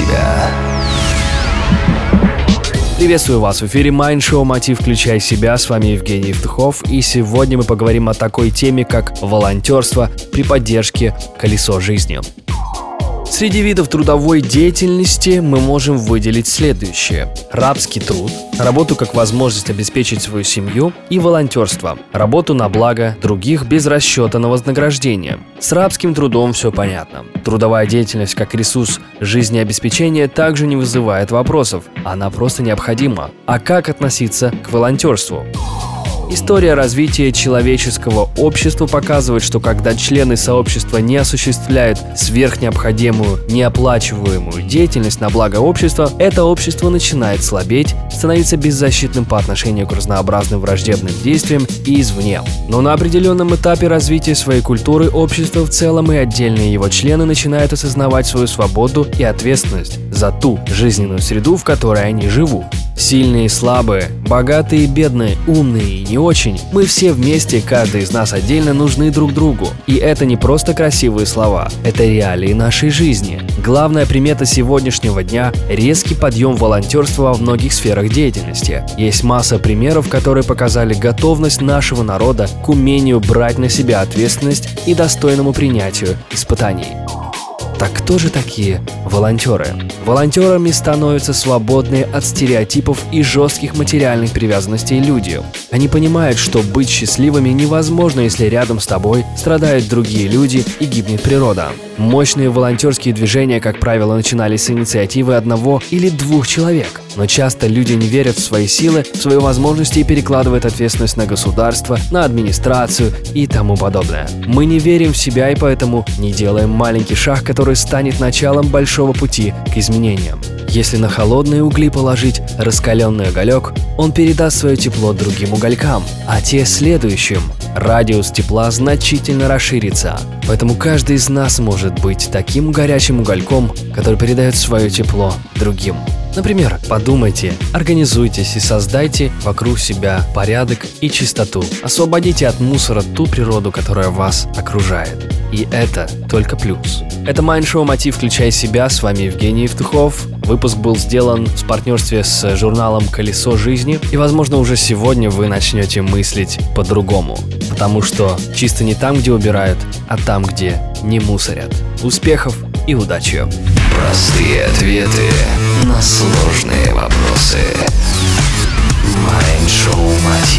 себя. Приветствую вас в эфире Mind Show «Мотив. Включай себя». С вами Евгений Евтухов. И сегодня мы поговорим о такой теме, как волонтерство при поддержке «Колесо жизни». Среди видов трудовой деятельности мы можем выделить следующее. Рабский труд, работу как возможность обеспечить свою семью и волонтерство, работу на благо других без расчета на вознаграждение. С рабским трудом все понятно. Трудовая деятельность как ресурс жизнеобеспечения также не вызывает вопросов, она просто необходима. А как относиться к волонтерству? История развития человеческого общества показывает, что когда члены сообщества не осуществляют сверхнеобходимую, неоплачиваемую деятельность на благо общества, это общество начинает слабеть, становиться беззащитным по отношению к разнообразным враждебным действиям и извне. Но на определенном этапе развития своей культуры общество в целом и отдельные его члены начинают осознавать свою свободу и ответственность за ту жизненную среду, в которой они живут. Сильные и слабые, богатые и бедные, умные и не очень, мы все вместе, каждый из нас отдельно нужны друг другу. И это не просто красивые слова, это реалии нашей жизни. Главная примета сегодняшнего дня – резкий подъем волонтерства во многих сферах деятельности. Есть масса примеров, которые показали готовность нашего народа к умению брать на себя ответственность и достойному принятию испытаний. Так кто же такие волонтеры? Волонтерами становятся свободные от стереотипов и жестких материальных привязанностей люди. Они понимают, что быть счастливыми невозможно, если рядом с тобой страдают другие люди и гибнет природа. Мощные волонтерские движения, как правило, начинались с инициативы одного или двух человек. Но часто люди не верят в свои силы, в свои возможности и перекладывают ответственность на государство, на администрацию и тому подобное. Мы не верим в себя и поэтому не делаем маленький шаг, который станет началом большого пути к изменениям. Если на холодные угли положить раскаленный уголек, он передаст свое тепло другим уголькам, а те следующим. Радиус тепла значительно расширится, поэтому каждый из нас может быть таким горячим угольком, который передает свое тепло другим. Например, подумайте, организуйтесь и создайте вокруг себя порядок и чистоту. Освободите от мусора ту природу, которая вас окружает. И это только плюс. Это Майншоу «Мотив. Включай себя». С вами Евгений Евтухов. Выпуск был сделан в партнерстве с журналом «Колесо жизни». И, возможно, уже сегодня вы начнете мыслить по-другому. Потому что чисто не там, где убирают, а там, где не мусорят. Успехов и удачи! Простые ответы на сложные вопросы. Майншоу себя.